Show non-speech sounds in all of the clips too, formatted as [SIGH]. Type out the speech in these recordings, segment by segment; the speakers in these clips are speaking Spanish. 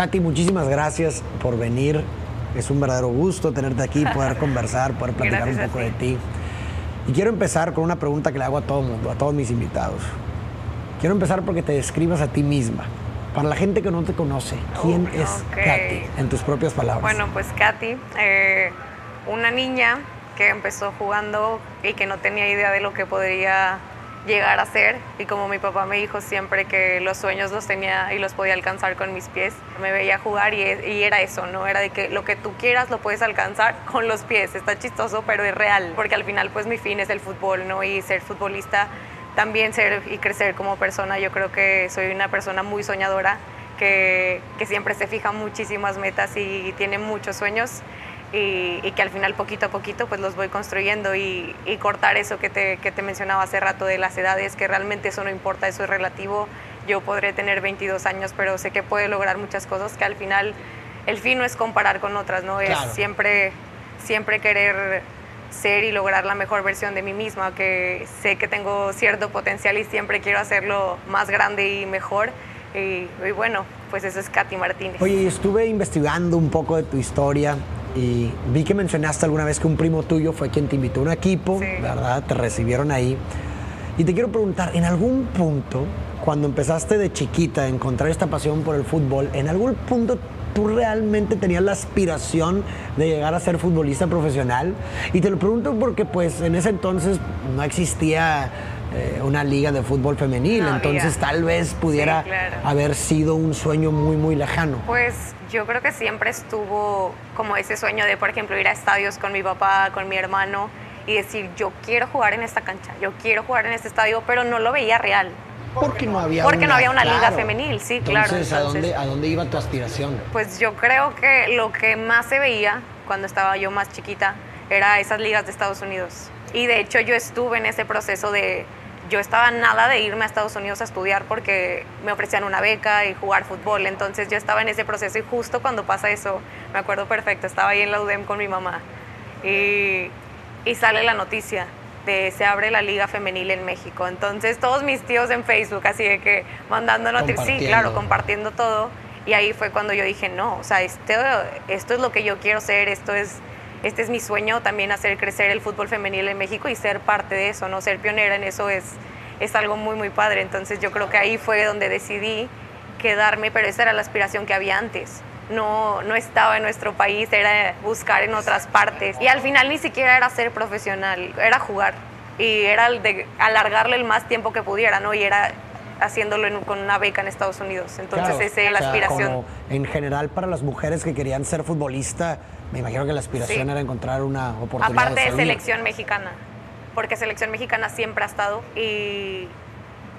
Katy, muchísimas gracias por venir. Es un verdadero gusto tenerte aquí, poder [LAUGHS] conversar, poder platicar un poco de ti. Y quiero empezar con una pregunta que le hago a todo mundo, a todos mis invitados. Quiero empezar porque te describas a ti misma. Para la gente que no te conoce, ¿quién es Katy? En tus propias palabras. Bueno, pues Katy, eh, una niña que empezó jugando y que no tenía idea de lo que podría llegar a ser. Y como mi papá me dijo siempre que los sueños los tenía y los podía alcanzar con mis pies, me veía jugar y, y, era eso, ¿no? Era de que lo que tú quieras lo puedes alcanzar con los pies, está chistoso pero es real, porque al final pues mi fin es el fútbol, ¿no? Y ser futbolista, también ser y crecer como persona, yo creo que soy una persona muy soñadora, que, que siempre se fija muchísimas metas y tiene muchos sueños y, que al final poquito a poquito pues los voy construyendo y, cortar eso que te, que te, mencionaba hace rato de las edades, que realmente eso no importa, eso es relativo. Yo podré tener 22 años, pero sé que puedo lograr muchas cosas que al final el fin no es comparar con otras, ¿no? Es siempre, siempre querer ser y lograr la mejor versión de mí misma, que sé que tengo cierto potencial y siempre quiero hacerlo más grande y mejor. Y, y bueno, pues eso es Katy Martínez. Oye, estuve investigando un poco de tu historia y vi que mencionaste alguna vez que un primo tuyo fue quien te invitó a un equipo, ¿verdad? Te recibieron ahí. Y te quiero preguntar, en algún punto, cuando empezaste de chiquita a encontrar esta pasión por el fútbol, ¿en algún punto tú realmente tenías la aspiración de llegar a ser futbolista profesional? Y te lo pregunto porque pues en ese entonces no existía eh, una liga de fútbol femenil, entonces tal vez pudiera haber sido un sueño muy, muy lejano. Pues yo creo que siempre estuvo como ese sueño de, por ejemplo, ir a estadios con mi papá, con mi hermano y decir, yo quiero jugar en esta cancha, yo quiero jugar en este estadio, pero no lo veía real. Porque no había Porque una, no había una liga femenil, sí, claro. Entonces, ¿a dónde, ¿a dónde iba tu aspiración? Pues yo creo que lo que más se veía cuando estaba yo más chiquita era esas ligas de Estados Unidos. Y de hecho yo estuve en ese proceso de, yo estaba nada de irme a Estados Unidos a estudiar porque me ofrecían una beca y jugar fútbol. Entonces yo estaba en ese proceso y justo cuando pasa eso, me acuerdo perfecto, estaba ahí en la UDEM con mi mamá y, y sale la noticia de se abre la liga femenil en México. Entonces todos mis tíos en Facebook así de que mandando noticias, sí, claro, compartiendo todo. Y ahí fue cuando yo dije, no, o sea, esto, esto es lo que yo quiero ser, esto es este es mi sueño también hacer crecer el fútbol femenil en México y ser parte de eso, no ser pionera en eso es, es algo muy muy padre. Entonces yo creo que ahí fue donde decidí quedarme, pero esa era la aspiración que había antes. No, no estaba en nuestro país, era buscar en otras partes. Y al final ni siquiera era ser profesional, era jugar. Y era el de alargarle el más tiempo que pudiera, ¿no? Y era haciéndolo con una beca en Estados Unidos. Entonces esa es la aspiración. en general para las mujeres que querían ser futbolista, me imagino que la aspiración era encontrar una oportunidad. Aparte de, selección mexicana, porque selección mexicana siempre ha estado y,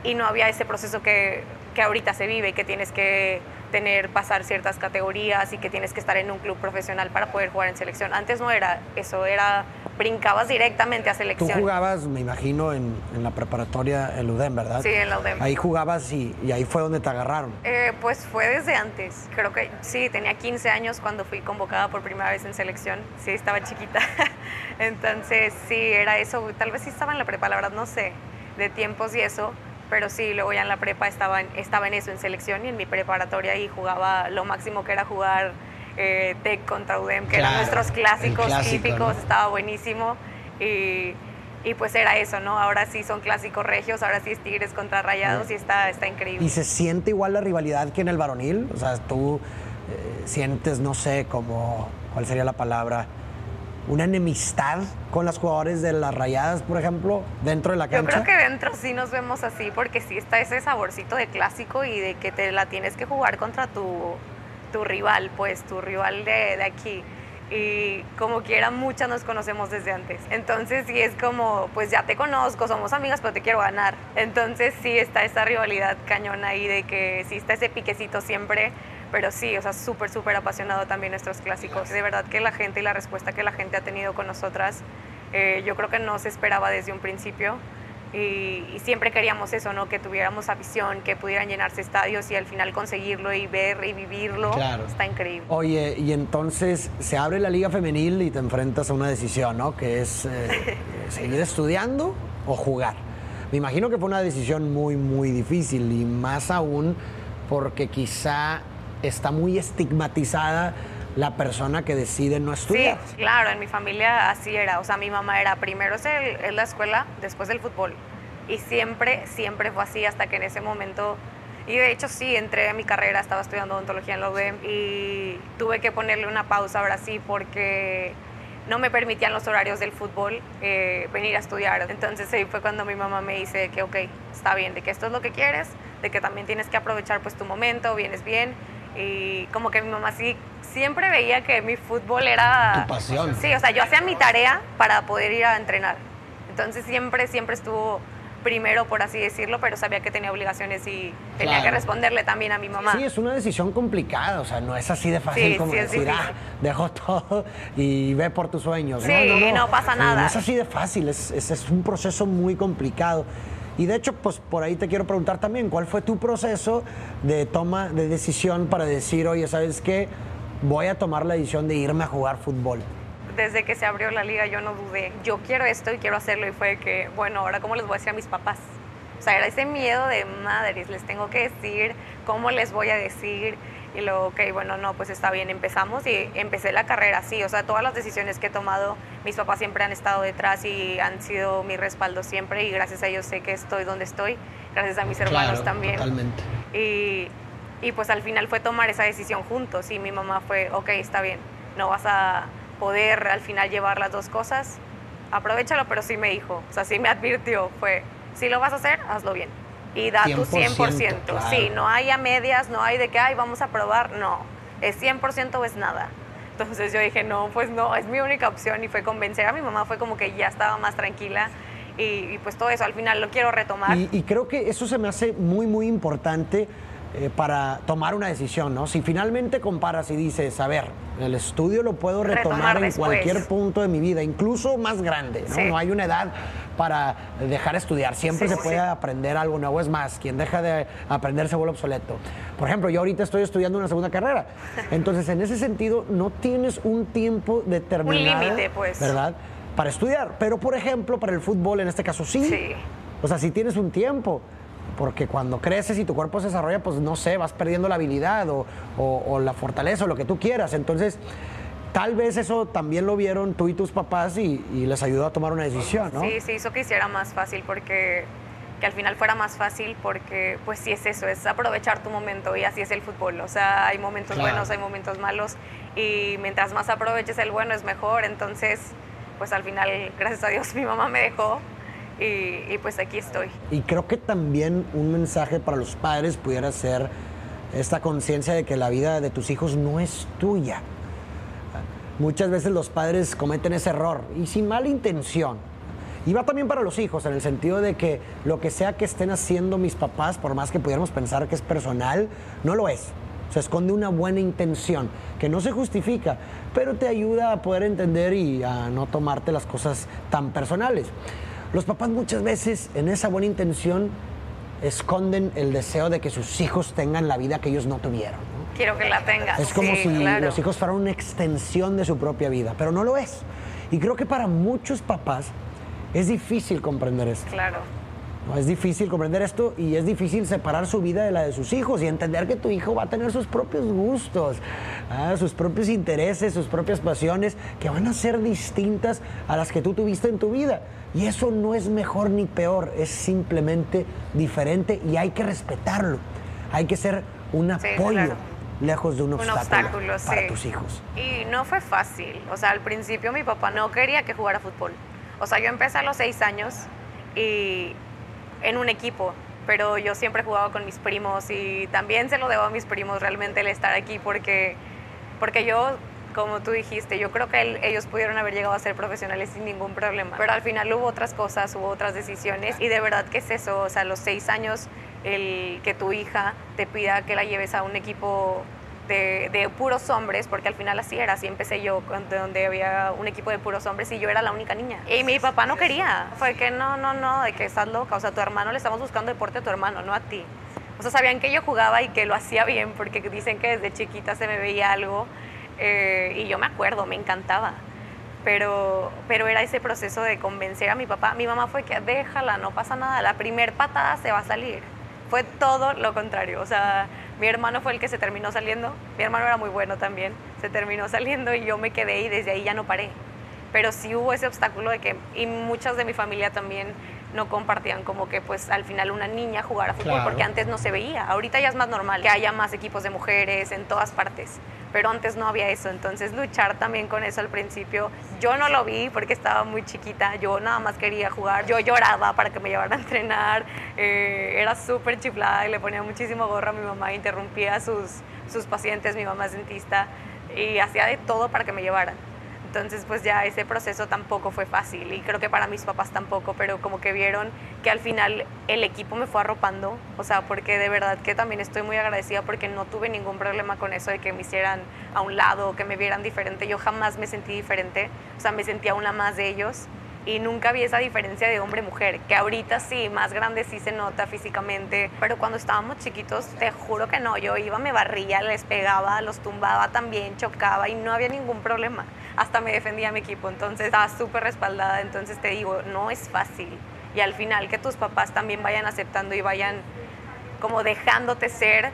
y no había ese proceso que, que ahorita se vive, que tienes que tener, pasar ciertas categorías y que tienes que estar en un club profesional para poder jugar en selección. Antes no era eso, era brincabas directamente a selección. Tú jugabas, me imagino, en, en la preparatoria en UDEM, ¿verdad? Sí, en la UDEM. Ahí jugabas y, y ahí fue donde te agarraron. Eh, pues fue desde antes. Creo que sí, tenía 15 años cuando fui convocada por primera vez en selección. Sí, estaba chiquita. [LAUGHS] Entonces, sí, era eso. Tal vez sí estaba en la prepa, la verdad no sé, de tiempos y eso pero sí, luego ya en la prepa estaba en, estaba en eso, en selección y en mi preparatoria y jugaba lo máximo que era jugar eh, TEC contra UDEM, que eran nuestros clásicos típicos, estaba buenísimo y, y, pues era eso, ¿no? Ahora sí son clásicos regios, ahora sí es Tigres contra Rayados y está, está increíble. ¿Y se siente igual la rivalidad que en el varonil? O sea, tú eh, sientes, no sé, como, ¿cuál sería la palabra? Una enemistad con las jugadores de las rayadas, por ejemplo, dentro de la cancha? Yo creo que dentro sí nos vemos así, porque sí está ese saborcito de clásico y de que te la tienes que jugar contra tu, tu rival, pues, tu rival de, de aquí y como quiera muchas nos conocemos desde antes. Entonces sí es como, pues ya te conozco, somos amigas, pero te quiero ganar. Entonces sí está esa rivalidad cañona ahí de que sí está ese piquecito siempre, pero sí, o sea, súper, súper apasionado también nuestros clásicos. De verdad que la gente y la respuesta que la gente ha tenido con nosotras, eh, yo creo que no se esperaba desde un principio. Y, siempre queríamos eso, ¿no? Que tuviéramos afición, que pudieran llenarse estadios y al final conseguirlo y ver y vivirlo. Claro. Está increíble. Oye, y entonces se abre la liga femenil y te enfrentas a una decisión, ¿no? Que es eh, [LAUGHS] seguir estudiando o jugar. Me imagino que fue una decisión muy, muy difícil y más aún porque quizá está muy estigmatizada la persona que decide no estudiar. Sí, claro, en mi familia así era. O sea, mi mamá era primero es, el, la escuela, después el fútbol. Y siempre, siempre fue así hasta que en ese momento... Y de hecho sí, entré a mi carrera, estaba estudiando odontología en la UDEM y tuve que ponerle una pausa ahora sí porque no me permitían los horarios del fútbol eh, venir a estudiar. Entonces ahí fue cuando mi mamá me dice que ok, está bien, de que esto es lo que quieres, de que también tienes que aprovechar pues tu momento, vienes bien. Y como que mi mamá sí siempre veía que mi fútbol era... Tu pasión. Sí, o sea, yo hacía mi tarea para poder ir a entrenar. Entonces siempre, siempre estuvo primero, por así decirlo, pero sabía que tenía obligaciones y tenía que responderle también a mi mamá. Sí, es una decisión complicada, o sea, no es así de fácil como decir, ah, dejo todo y ve por tus sueños. Sí, no, no, pasa nada. No es así de fácil, es, es, es un proceso muy complicado. Y de hecho, pues por ahí te quiero preguntar también, ¿cuál fue tu proceso de toma de decisión para decir, oye, ¿sabes qué? voy a tomar la decisión de irme a jugar fútbol? Desde que se abrió la liga yo no dudé, yo quiero esto y quiero hacerlo y fue que, bueno, ahora cómo les voy a decir a mis papás. O sea, era ese miedo de madres, les tengo que decir, cómo les voy a decir. Y luego, ok, bueno, no, pues está bien, empezamos y empecé la carrera, sí. O sea, todas las decisiones que he tomado, mis papás siempre han estado detrás y han sido mi respaldo siempre. Y gracias a ellos sé que estoy donde estoy, gracias a mis hermanos también. Totalmente. Y y pues al final fue tomar esa decisión juntos y mi mamá fue, ok, está bien, no vas a poder al final llevar las dos cosas, aprovechalo, pero sí me dijo, o sea, sí me advirtió, fue, si lo vas a hacer, hazlo bien y da tu 100%. Sí, no hay a medias, no hay de que, ay, vamos a probar, no, es 100% o es nada. Entonces yo dije, no, pues no, es mi única opción y fue convencer a mi mamá, fue como que ya estaba más tranquila y, pues todo eso, al final lo quiero retomar. Y, y creo que eso se me hace muy, muy importante eh, para tomar una decisión, ¿no? Si finalmente comparas y dices, a ver, el estudio lo puedo retomar, en cualquier punto de mi vida, incluso más grande, ¿no? No hay una edad para dejar de estudiar, siempre se puede aprender algo nuevo, es más, quien deja de aprender se vuelve obsoleto. Por ejemplo, yo ahorita estoy estudiando una segunda carrera, [LAUGHS] entonces en ese sentido no tienes un tiempo determinado, un límite, pues. ¿verdad? Para estudiar, pero por ejemplo, para el fútbol en este caso sí. Sí. O sea, si tienes un tiempo porque cuando creces y tu cuerpo se desarrolla, pues no sé, vas perdiendo la habilidad o, la fortaleza o lo que tú quieras. Entonces, tal vez eso también lo vieron tú y tus papás y, les ayudó a tomar una decisión, ¿no? Sí, sí, hizo que hiciera más fácil porque que al final fuera más fácil porque pues sí es eso, es aprovechar tu momento y así es el fútbol, o sea, hay momentos buenos, hay momentos malos y mientras más aproveches el bueno es mejor, entonces pues al final, gracias a Dios, [LAUGHS] mi mamá me dejó y, pues aquí estoy. Y creo que también un mensaje para los padres pudiera ser esta conciencia de que la vida de tus hijos no es tuya. Muchas veces los padres cometen ese error y sin mala intención. Y va también para los hijos, en el sentido de que lo que sea que estén haciendo mis papás, por más que pudiéramos pensar que es personal, no lo es. Se esconde una buena intención que no se justifica, pero te ayuda a poder entender y a no tomarte las cosas tan personales. Los papás muchas veces en esa buena intención esconden el deseo de que sus hijos tengan la vida que ellos no tuvieron. Quiero que la tengas. Es como si los hijos fueran una extensión de su propia vida, pero no lo es. Y creo que para muchos papás es difícil comprender esto. Claro. No, es difícil comprender esto y es difícil separar su vida de la de sus hijos y entender que tu hijo va a tener sus propios gustos, ¿ah? sus propios intereses, sus propias pasiones, que van a ser distintas a las que tú tuviste en tu vida. Y eso no es mejor ni peor, es simplemente diferente y hay que respetarlo. Hay que ser un apoyo. lejos de un, obstáculo, para tus hijos. Y no fue fácil. O sea, al principio mi papá no quería que jugara fútbol. O sea, yo empecé a los seis años y en un equipo, pero yo siempre jugaba con mis primos y también se lo debo a mis primos realmente el estar aquí porque, porque yo, como tú dijiste, yo creo que ellos pudieron haber llegado a ser profesionales sin ningún problema, pero al final hubo otras cosas, hubo otras decisiones y de verdad que es eso, o sea, a los seis años el que tu hija te pida que la lleves a un equipo de, puros hombres, porque al final así era, así empecé yo, donde había un equipo de puros hombres y yo era la única niña. Y mi papá no quería, fue que no, no, no, de que estás loca, o sea, tu hermano le estamos buscando deporte a tu hermano, no a ti. O sea, sabían que yo jugaba y que lo hacía bien, porque dicen que desde chiquita se me veía algo, eh, y yo me acuerdo, me encantaba. Pero, pero era ese proceso de convencer a mi papá. Mi mamá fue que déjala, no pasa nada, la primer patada se va a salir fue todo lo contrario. O sea, mi hermano fue el que se terminó saliendo. Mi hermano era muy bueno también. Se terminó saliendo y yo me quedé y desde ahí ya no paré. Pero sí hubo ese obstáculo de que, y muchas de mi familia también no compartían como que pues al final una niña jugara fútbol, porque antes no se veía. Ahorita ya es más normal que haya más equipos de mujeres en todas partes, pero antes no había eso. Entonces luchar también con eso al principio, yo no lo vi porque estaba muy chiquita, yo nada más quería jugar, yo lloraba para que me llevaran a entrenar, eh, era súper chiflada y le ponía muchísimo gorro a mi mamá, interrumpía sus, sus pacientes, mi mamá es dentista, y hacía de todo para que me llevaran. Entonces, pues ya ese proceso tampoco fue fácil y creo que para mis papás tampoco, pero como que vieron que al final el equipo me fue arropando, o sea, porque de verdad que también estoy muy agradecida porque no tuve ningún problema con eso de que me hicieran a un lado, que me vieran diferente. Yo jamás me sentí diferente, o sea, me sentía una más de ellos y nunca vi esa diferencia de hombre-mujer, que ahorita sí, más grande sí se nota físicamente, pero cuando estábamos chiquitos, te juro que no, yo iba, me barría, les pegaba, los tumbaba también, chocaba y no había ningún problema, hasta me defendía mi equipo, entonces estaba súper respaldada, entonces te digo, no es fácil. Y al final que tus papás también vayan aceptando y vayan como dejándote ser,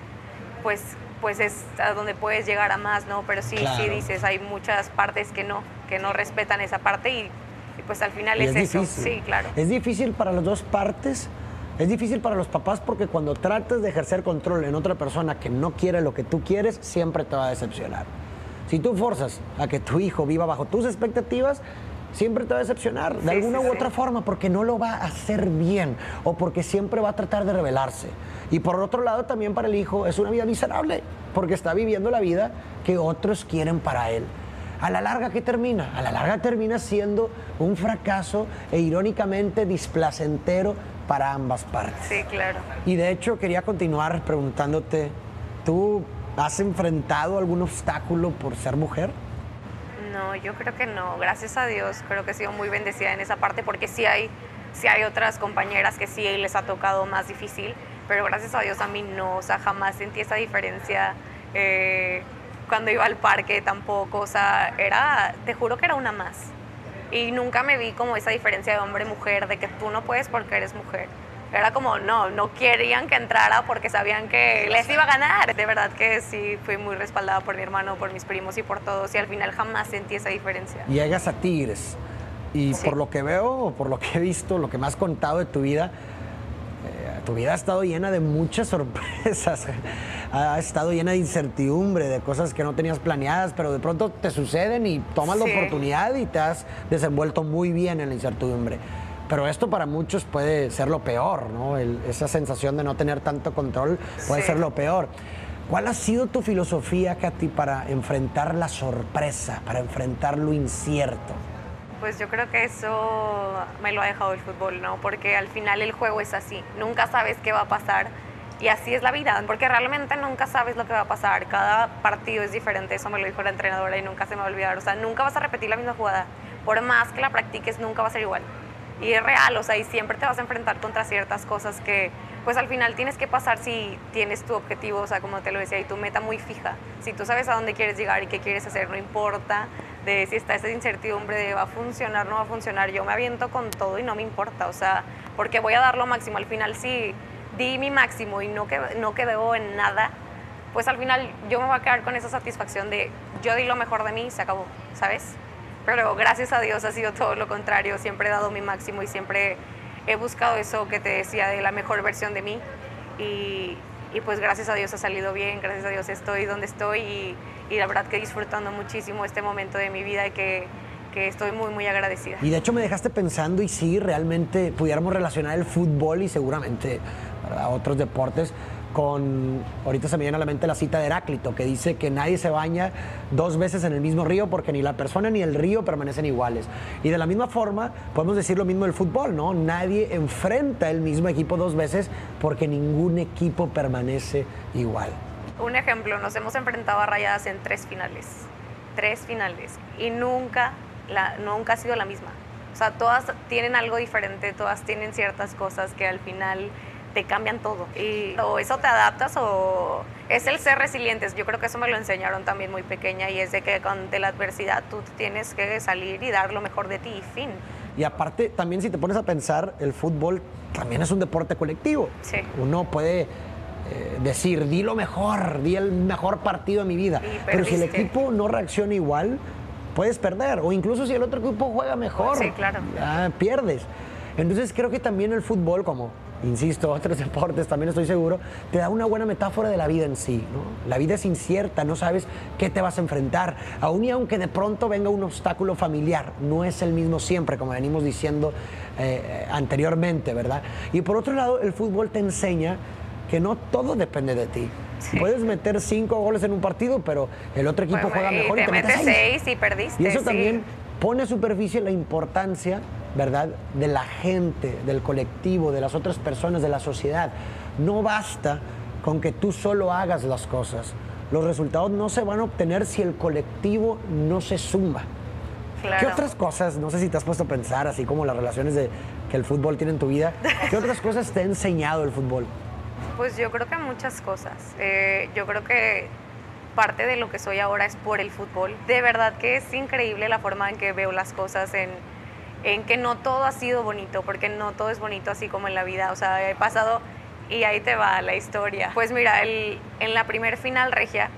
pues pues es a donde puedes llegar a más, ¿no? Pero sí, sí dices, hay muchas partes que no, que no respetan esa parte y pues al final es, eso. Sí, claro. Es difícil para las dos partes. Es difícil para los papás porque cuando tratas de ejercer control en otra persona que no quiere lo que tú quieres, siempre te va a decepcionar. Si tú forzas a que tu hijo viva bajo tus expectativas, siempre te va a decepcionar de alguna u otra forma porque no lo va a hacer bien o porque siempre va a tratar de rebelarse. Y por otro lado, también para el hijo es una vida miserable porque está viviendo la vida que otros quieren para él a la larga, ¿qué termina? A la larga termina siendo un fracaso e irónicamente displacentero para ambas partes. Sí, claro. Y de hecho quería continuar preguntándote, ¿tú has enfrentado algún obstáculo por ser mujer? No, yo creo que no. Gracias a Dios, creo que he sido muy bendecida en esa parte porque sí hay, sí hay otras compañeras que sí les ha tocado más difícil, pero gracias a Dios a mí no, o sea, jamás sentí esa diferencia. Eh, cuando iba al parque tampoco, o sea, era, te juro que era una más. Y nunca me vi como esa diferencia de hombre-mujer, de que tú no puedes porque eres mujer. Era como, no, no querían que entrara porque sabían que les iba a ganar. De verdad que sí, fui muy respaldada por mi hermano, por mis primos y por todos. Y al final jamás sentí esa diferencia. Llegas a Tigres y por lo que veo, por lo que he visto, lo que me has contado de tu vida, tu vida ha estado llena de muchas [LAUGHS] sorpresas, ha estado llena de incertidumbre, de cosas que no tenías planeadas, pero de pronto te suceden y tomas la oportunidad y te has desenvuelto muy bien en la incertidumbre. Pero esto para muchos puede ser lo peor, ¿no? esa sensación de no tener tanto control puede ser lo peor. ¿Cuál ha sido tu filosofía, Katy, para enfrentar la sorpresa, para enfrentar lo incierto? Pues yo creo que eso me lo ha dejado el fútbol, ¿no? Porque al final el juego es así, nunca sabes qué va a pasar. Y así es la vida, porque realmente nunca sabes lo que va a pasar, cada partido es diferente, eso me lo dijo la entrenadora y nunca se me va a olvidar, o sea, nunca vas a repetir la misma jugada, por más que la practiques nunca va a ser igual. Y es real, o sea, y siempre te vas a enfrentar contra ciertas cosas que, pues al final tienes que pasar si tienes tu objetivo, o sea, como te lo decía, y tu meta muy fija. Si tú sabes a dónde quieres llegar y qué quieres hacer, no importa de si está esa incertidumbre de va a funcionar, no va a funcionar, yo me aviento con todo y no me importa, o sea, porque voy a dar lo máximo. Al final, si di mi máximo y no, quedó, no quedó en nada, pues al final yo me voy a quedar con esa satisfacción de yo di lo mejor de mí y se acabó, ¿sabes? Pero gracias a Dios ha sido todo lo contrario, siempre he dado mi máximo y siempre he buscado eso que te decía de la mejor versión de mí y, y pues gracias a Dios ha salido bien, gracias a Dios estoy donde estoy y, y la verdad que disfrutando muchísimo este momento de mi vida y que, que estoy muy, muy agradecida. Y de hecho me dejaste pensando y sí, realmente pudiéramos relacionar el fútbol y seguramente otros deportes con, ahorita se me viene a la mente la cita de Heráclito, que dice que nadie se baña dos veces en el mismo río porque ni la persona ni el río permanecen iguales. Y de la misma forma, podemos decir lo mismo del fútbol, ¿no? Nadie enfrenta el mismo equipo dos veces porque ningún equipo permanece igual. Un ejemplo, nos hemos enfrentado a rayadas en tres finales, tres finales, y nunca, nunca ha sido la misma. O sea, todas tienen algo diferente, todas tienen ciertas cosas que al final te cambian todo. Y o eso te adaptas o es el ser resilientes. Yo creo que eso me lo enseñaron también muy pequeña y es de que ante la adversidad tú tienes que salir y dar lo mejor de ti y fin. Y aparte, también si te pones a pensar, el fútbol también es un deporte colectivo. Sí. Uno puede eh, decir, di lo mejor, di el mejor partido de mi vida. Pero si el equipo no reacciona igual, puedes perder. O incluso si el otro equipo juega mejor, Sí, claro. ya pierdes. Entonces creo que también el fútbol, como insisto, [LAUGHS] otros deportes también estoy seguro, te da una buena metáfora de la vida en sí. ¿no? La vida es incierta, no sabes qué te vas a enfrentar. Aún y aunque de pronto venga un obstáculo familiar, no es el mismo siempre, como venimos diciendo eh, eh, anteriormente, ¿verdad? Y por otro lado, el fútbol te enseña que no todo depende de ti. Sí. Puedes meter cinco goles en un partido, pero el otro equipo juega y mejor y te te, metes mete seis y perdiste. y eso sí. también pone a superficie la importancia, ¿verdad?, de la gente, del colectivo, de las otras personas, de la sociedad. No basta con que tú solo hagas las cosas. Los resultados no se van a obtener si el colectivo no se suma. Claro. ¿Qué otras cosas, no sé si te has puesto a pensar, así como las relaciones de, que el fútbol tiene en tu vida, qué [LAUGHS] otras cosas te ha enseñado el fútbol? Pues yo creo que muchas cosas. Eh, yo creo que parte de lo que soy ahora es por el fútbol. De verdad que es increíble la forma en que veo las cosas, en, en que no todo ha sido bonito, porque no todo es bonito así como en la vida. O sea, he pasado y ahí te va la historia. Pues mira, el- en la primer final regia,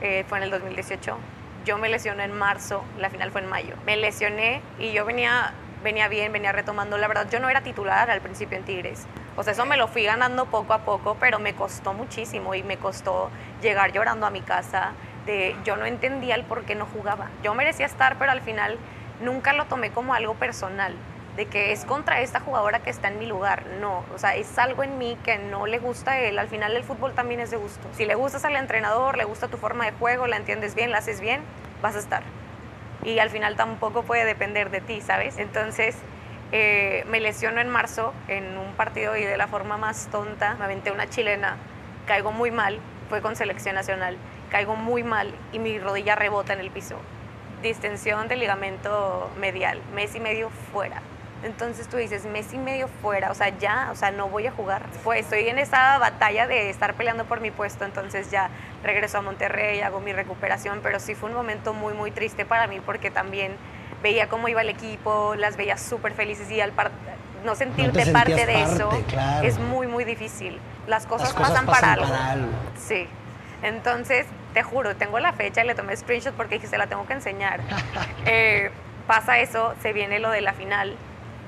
eh, fue en el 2018, yo me lesioné en marzo, la final fue en mayo. Me lesioné y yo venía, venía bien, venía retomando. La verdad, yo no era titular al principio en Tigres. O sea, eso me lo fui ganando poco a poco, pero me costó muchísimo y me costó llegar llorando a mi casa. De, yo no entendía el por qué no jugaba. Yo merecía estar, pero al final nunca lo tomé como algo personal, de que es contra esta jugadora que está en mi lugar. No, o sea, es algo en mí que no le gusta a él. Al final el fútbol también es de gusto. Si le gustas al entrenador, le gusta tu forma de juego, la entiendes bien, la haces bien, vas a estar. Y al final tampoco puede depender de ti, ¿sabes? Entonces eh, me lesiono en marzo en un partido y de la forma más tonta me aventé una chilena, caigo muy mal, fue con selección nacional, caigo muy mal y mi rodilla rebota en el piso. Distensión del ligamento medial, mes y medio fuera. Entonces tú dices, mes y medio fuera, o sea, ya, o sea, no voy a jugar. Pues estoy en esa batalla de estar peleando por mi puesto, entonces ya regreso a Monterrey, hago mi recuperación, pero sí fue un momento muy, muy triste para mí porque también veía cómo iba el equipo, las veía súper felices y al par- no sentirte parte de eso claro. es muy, muy difícil. Las cosas, Las cosas pasan, pasan para, algo. para algo. Sí. Entonces, te juro, tengo la fecha y le tomé screenshot porque dije, se la tengo que enseñar. [LAUGHS] Eh, pasa eso, se viene lo de la final.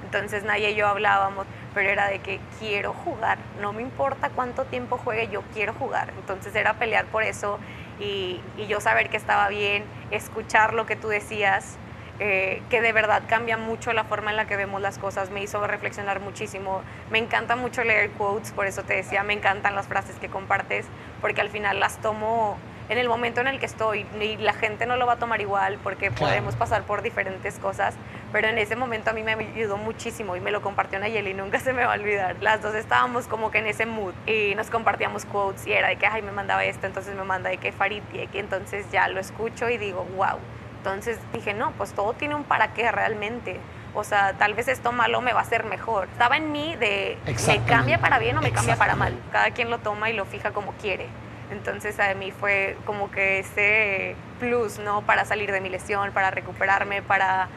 Entonces Naya y yo hablábamos, pero era de que quiero jugar, no me importa cuánto tiempo juegue, yo quiero jugar. Entonces era pelear por eso y, y yo saber que estaba bien, escuchar lo que tú decías, eh, que de verdad cambia mucho la forma en la que vemos las cosas, me hizo reflexionar muchísimo. Me encanta mucho leer quotes, por eso te decía, me encantan las frases que compartes, porque al final las tomo en el momento en el que estoy y la gente no lo va a tomar igual porque Claro. podemos pasar por diferentes cosas, pero en ese momento a mí me ayudó muchísimo y me lo compartió Nayeli, nunca se me va a olvidar. Las dos estábamos como que en ese mood y nos compartíamos quotes y era de que, ay, me mandaba esto, entonces me manda de que Farid y que entonces ya lo escucho y digo, wow. Entonces dije, no, pues todo tiene un para qué realmente. O sea, tal vez esto malo me va a hacer mejor. Estaba en mí de, ¿me cambia para bien o me cambia para mal? Cada quien lo toma y lo fija como quiere. Entonces a mí fue como que ese plus, ¿no? Para salir de mi lesión, para recuperarme, para,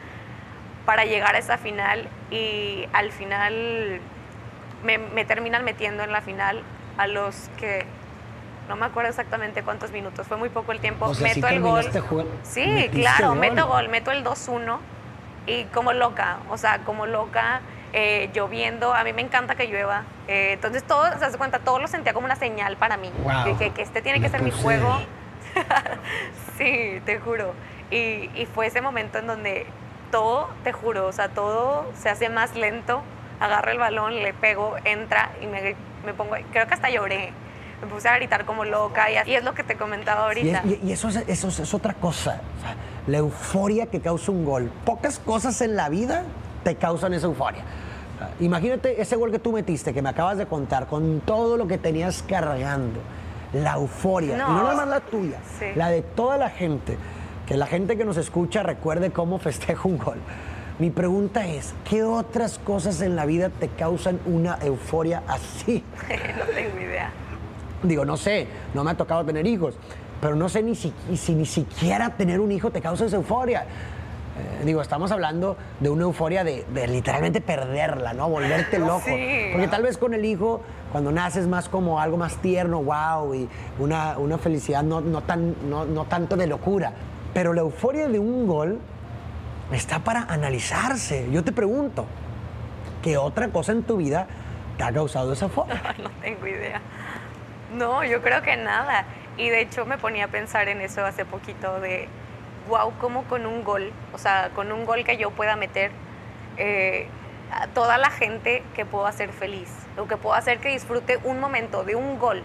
para llegar a esa final. Y al final me, me terminan metiendo en la final a los que no me acuerdo exactamente cuántos minutos, fue muy poco el tiempo. O sea, meto el gol. Sí, claro, gol. meto gol, meto el 2-1 y como loca, o sea, como loca, eh, lloviendo, a mí me encanta que llueva. Eh, entonces todo, se hace cuenta, todo lo sentía como una señal para mí, Wow. que, que- que este tiene que ser mi juego. [LAUGHS] sí, te juro. Y, y fue ese momento en donde todo, te juro, o sea, todo se hace más lento. Agarro el balón, le pego, entra y me, me pongo, creo que hasta lloré. Me puse a gritar como loca y, así- y es lo que te comentaba Y, es- ahorita. y- eso, es, eso es- es otra cosa. O sea, la euforia que causa un gol. Pocas cosas en la vida te causan esa euforia. Imagínate ese gol que tú metiste, que me acabas de contar, con todo lo que tenías cargando. La euforia. No. Y no nada más la tuya, Sí. la de toda la gente. Que la gente que nos escucha recuerde cómo festeja un gol. Mi pregunta es, ¿qué otras cosas en la vida te causan una euforia así? [LAUGHS] no tengo idea. Digo, no sé, no me ha tocado tener hijos, pero no sé ni si, si ni siquiera tener un hijo te causa esa euforia. Eh, digo, estamos hablando de una euforia de, literalmente perderla, ¿no? Volverte [LAUGHS] loco. Porque tal vez con el hijo, cuando naces más como algo más tierno, wow, y una, una felicidad no, no, tan, no, no tanto de locura. Pero la euforia de un gol está para analizarse. Yo te pregunto, ¿qué otra cosa en tu vida te ha causado esa euforia? [LAUGHS] no tengo idea. No, yo creo que nada. Y de hecho me ponía a pensar en eso hace poquito de wow, como con un gol, o sea, con un gol que yo pueda meter eh, a toda la gente que puedo hacer feliz, o que puedo hacer que disfrute un momento de un gol.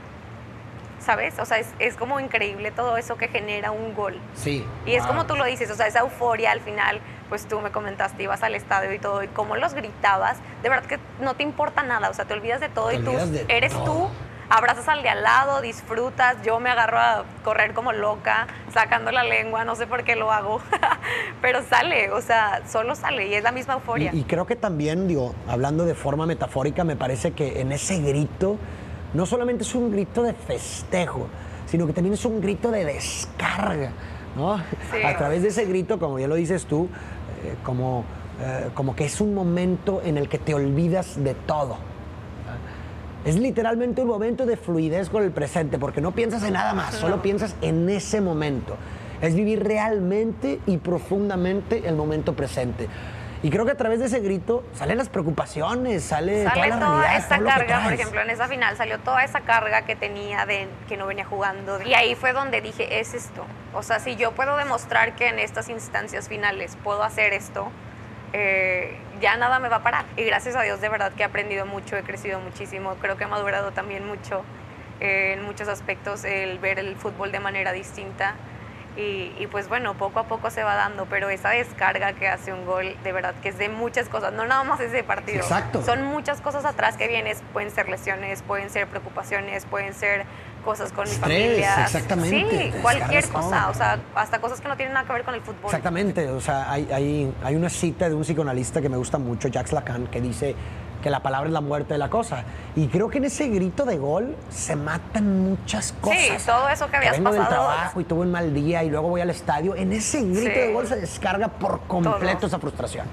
¿Sabes? O sea, es, como increíble todo eso que genera un gol. Sí. Y es como tú lo dices, o sea, esa euforia al final, pues tú me comentaste, ibas al estadio y todo, y cómo los gritabas, de verdad que no te importa nada, o sea, te olvidas de todo y tú eres tú abrazas al de al lado, disfrutas, yo me agarro a correr como loca, sacando la lengua, no sé por qué lo hago, [LAUGHS] pero sale, o sea, solo sale y es la misma euforia. Y, creo que también, digo, hablando de forma metafórica, me parece que en ese grito, no solamente es un grito de festejo, sino que también es un grito de descarga, ¿no? A través de ese grito, como ya lo dices tú, eh, como, eh, como que es un momento en el que te olvidas de todo es literalmente un momento de fluidez con el presente, porque no piensas en nada más, solo piensas en ese momento. Es vivir realmente y profundamente el momento presente. Y creo que a través de ese grito salen las preocupaciones, sale, sale toda, la toda esa carga, por ejemplo, en esa final salió toda esa carga que tenía de que no venía jugando. Y ahí fue donde dije, es esto. O sea, si yo puedo demostrar que en estas instancias finales puedo hacer esto, eh, ya nada me va a parar. Y gracias a Dios, de verdad que he aprendido mucho, he crecido muchísimo, creo que he madurado también mucho eh, en muchos aspectos, el ver el fútbol de manera distinta. Y, pues bueno, poco a poco se va dando, pero esa descarga que hace un gol, de verdad que es de muchas cosas, no nada más ese partido. Exacto. Son muchas cosas atrás que vienen, pueden ser lesiones, pueden ser preocupaciones, pueden ser cosas con mi familia. Exactamente. Sí, cualquier cosa, o sea, hasta cosas que no tienen nada que ver con el fútbol. Exactamente, o sea, hay, hay, hay una cita de un psicoanalista que me gusta mucho, Jacques Lacan, que dice que la palabra es la muerte de la cosa. Y creo que en ese grito de gol se matan muchas cosas. Sí, todo eso que habías que vengo del trabajo y tuve un mal día y luego voy al estadio. En ese grito de gol se descarga por completo esa frustración.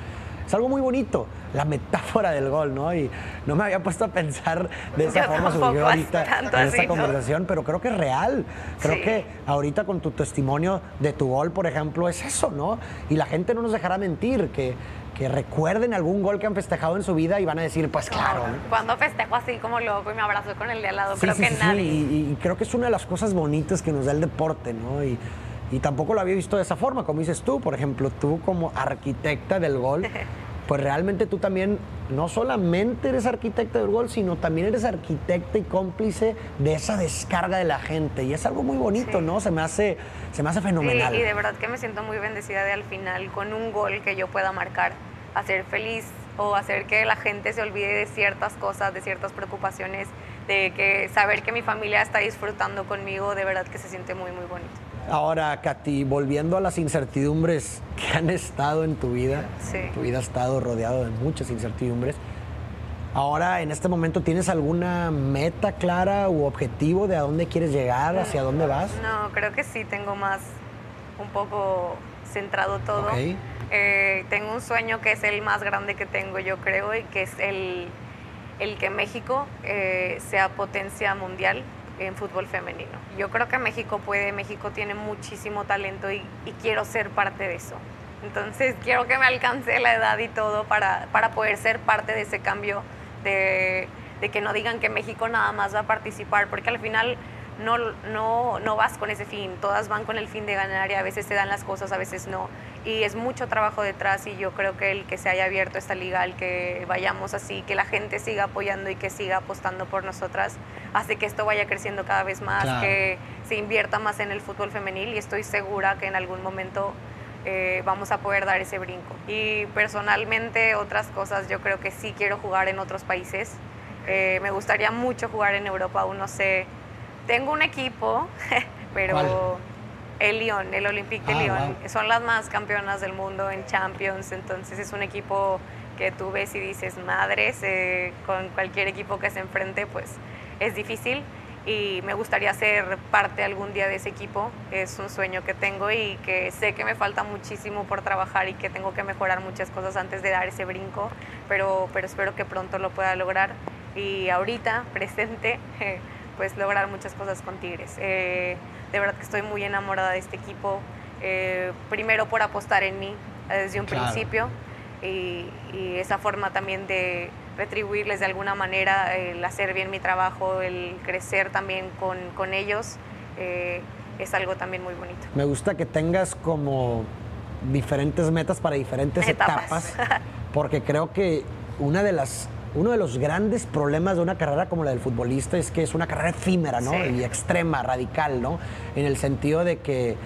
Es algo muy bonito, la metáfora del gol, ¿no? Y no me había puesto a pensar de esa forma, surgió ahorita en esta conversación, pero creo que es real. Creo que ahorita con tu testimonio de tu gol, por ejemplo, es eso, ¿no? Y la gente no nos dejará mentir, que que recuerden algún gol que han festejado en su vida y van a decir, pues claro. Cuando festejo así como loco y me abrazo con el de al lado, creo que nadie. Y, y, creo que es una de las cosas bonitas que nos da el deporte, ¿no? Y, y tampoco lo había visto de esa forma, como dices tú, por ejemplo, tú como arquitecta del gol, [LAUGHS] pues realmente tú también no solamente eres arquitecta del gol, sino también eres arquitecta y cómplice de esa descarga de la gente. Y es algo muy bonito, ¿no? Se me hace, se me hace fenomenal. y de verdad que me siento muy bendecida de al final con un gol que yo pueda marcar, hacer feliz o hacer que la gente se olvide de ciertas cosas, de ciertas preocupaciones, de que saber que mi familia está disfrutando conmigo, de verdad que se siente muy, muy bonito. Ahora, Katy, volviendo a las incertidumbres que han estado en tu vida, tu vida ha estado rodeado de muchas incertidumbres. Ahora, en este momento, ¿tienes alguna meta clara u objetivo de a dónde quieres llegar, hacia dónde vas? No, creo que sí, tengo más, un poco centrado todo. Eh, tengo un sueño que es el más grande que tengo, yo creo, y que es el, el que México eh, sea potencia mundial en fútbol femenino. Yo creo que México puede, México tiene muchísimo talento y, quiero ser parte de eso. Entonces quiero que me alcance la edad y todo para, para poder ser parte de ese cambio de, de que no digan que México nada más va a participar, porque al final no, no, no vas con ese fin, todas van con el fin de ganar y a veces se dan las cosas, a veces no. Y es mucho trabajo detrás y yo creo que el que se haya abierto esta liga, el que vayamos así, que la gente siga apoyando y que siga apostando por nosotras, hace que esto vaya creciendo cada vez más, que se invierta más en el fútbol femenil y estoy segura que en algún momento eh, vamos a poder dar ese brinco. Y personalmente otras cosas, yo creo que sí quiero jugar en otros países. Eh, me gustaría mucho jugar en Europa, aún no sé tengo un equipo, [LAUGHS] pero el Lyon, el Olympique de ah, Lyon. Son las más campeonas del mundo en Champions, entonces es un equipo que tú ves y dices, madres, eh, con cualquier equipo que se enfrente, pues es difícil. y me gustaría ser parte algún día de ese equipo. Es un sueño que tengo y que sé que me falta muchísimo por trabajar y que tengo que mejorar muchas cosas antes de dar ese brinco, pero, pero espero que pronto lo pueda lograr. Y ahorita, [LAUGHS] presente, pues lograr muchas cosas con Tigres. Eh, de verdad que estoy muy enamorada de este equipo, eh, primero por apostar en mí desde un principio y, y esa forma también de retribuirles de alguna manera, el hacer bien mi trabajo, el crecer también con, con ellos, eh, es algo también muy bonito. Me gusta que tengas como diferentes metas para diferentes etapas, [LAUGHS] porque creo que una de las uno de los grandes problemas de una carrera como la del futbolista es que es una carrera efímera, ¿no? Y extrema, radical, ¿no? En el sentido de que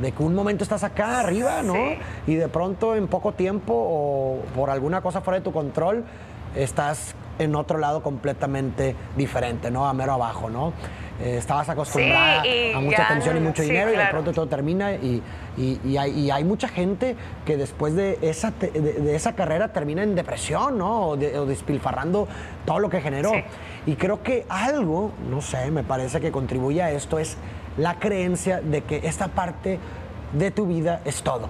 de que un momento estás acá arriba, ¿no? Y de pronto en poco tiempo o por alguna cosa fuera de tu control estás en otro lado completamente diferente, ¿no? A mero abajo, ¿no? Eh, estabas acostumbrada a mucha atención y mucho dinero y de pronto todo termina y, hay, mucha gente que después de esa, de, esa carrera termina en depresión, ¿no? O, despilfarrando todo lo que generó. Y creo que algo, no sé, me parece que contribuye a esto es la creencia de que esta parte de tu vida es todo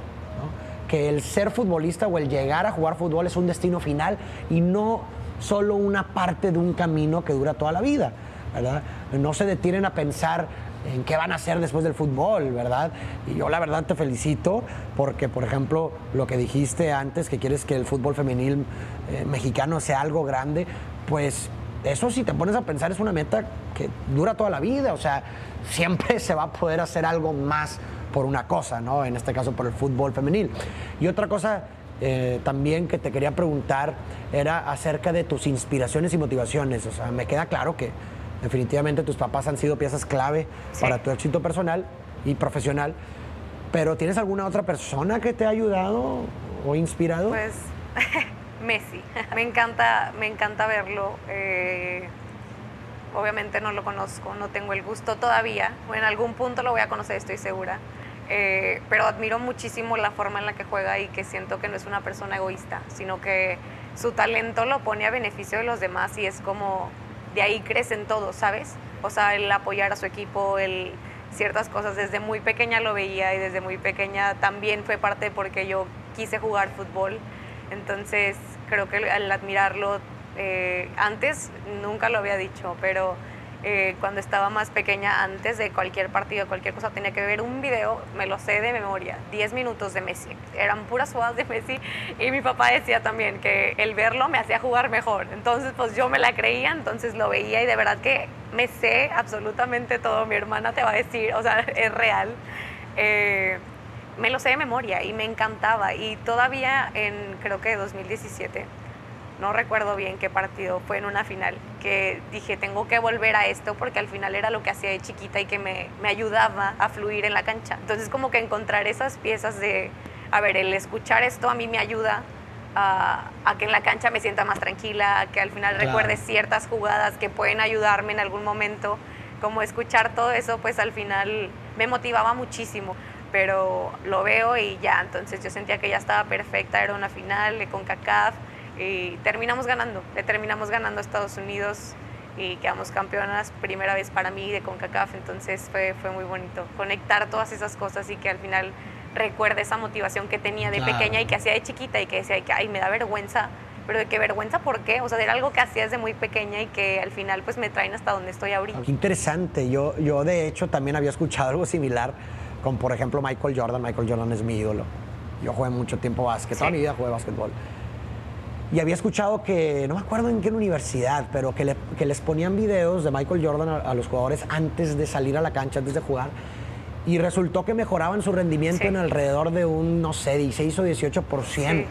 que el ser futbolista o el llegar a jugar fútbol es un destino final y no solo una parte de un camino que dura toda la vida, ¿verdad? No se detienen a pensar en qué van a hacer después del fútbol, ¿verdad? Y yo la verdad te felicito porque, por ejemplo, lo que dijiste antes, que quieres que el fútbol femenil eh, mexicano sea algo grande, pues eso si te pones a pensar es una meta que dura toda la vida, o sea, siempre [LAUGHS] se va a poder hacer algo más por una cosa, ¿no? En este caso por el fútbol femenil. Y otra cosa eh, también que te quería preguntar era acerca de tus inspiraciones y motivaciones. O sea, me queda claro que definitivamente tus papás han sido piezas clave para tu éxito personal y profesional. Pero ¿tienes alguna otra persona que te ha ayudado o inspirado? Pues [LAUGHS] Messi. [LAUGHS] Me encanta, me encanta verlo. Eh, obviamente no lo conozco, no tengo el gusto todavía. O en algún punto lo voy a conocer, estoy segura. Eh, pero admiro muchísimo la forma en la que juega y que siento que no es una persona egoísta, sino que su talento lo pone a beneficio de los demás y es como de ahí crecen todos, ¿sabes? O sea, el apoyar a su equipo, el ciertas cosas desde muy pequeña lo veía y desde muy pequeña también fue parte porque yo quise jugar fútbol. Entonces, creo que al admirarlo eh, antes nunca lo había dicho, pero eh, cuando estaba más pequeña, antes de cualquier partido, cualquier cosa, tenía que ver un video, me lo sé de memoria, 10 minutos de Messi. Eran puras jugadas de Messi y mi papá decía también que el verlo me hacía jugar mejor. Entonces, pues yo me la creía, entonces lo veía y de verdad que me sé absolutamente todo. Mi hermana te va a decir, o sea, [LAUGHS] es real. Eh, me lo sé de memoria y me encantaba. Y todavía en, creo que 2017, no recuerdo bien qué partido, fue en una final, que dije, tengo que volver a esto porque al final era lo que hacía de chiquita y que me, me ayudaba a fluir en la cancha. Entonces como que encontrar esas piezas de, a ver, el escuchar esto a mí me ayuda a, a, que en la cancha me sienta más tranquila, que al final recuerde ciertas jugadas que pueden ayudarme en algún momento. Como escuchar todo eso, pues al final me motivaba muchísimo. Pero lo veo y ya, entonces yo sentía que ya estaba perfecta, era una final con CACAF y terminamos ganando, le terminamos ganando a Estados Unidos y quedamos campeonas, primera vez para mí de CONCACAF, entonces fue, fue muy bonito conectar todas esas cosas y que al final recuerde esa motivación que tenía de pequeña y que hacía de chiquita y que decía que, ay, me da vergüenza, pero de qué vergüenza, ¿por qué? O sea, era algo que hacía desde muy pequeña y que al final pues me traen hasta donde estoy ahorita. Qué interesante, yo, yo de hecho también había escuchado algo similar con, por ejemplo, Michael Jordan, Michael Jordan es mi ídolo. Yo jugué mucho tiempo básquet, toda mi vida jugué básquetbol. Y había escuchado que, no me acuerdo en qué universidad, pero que, les ponían videos de Michael Jordan a, los jugadores antes de salir a la cancha, antes de jugar. Y resultó que mejoraban su rendimiento en alrededor de un, no sé, 16 o 18%.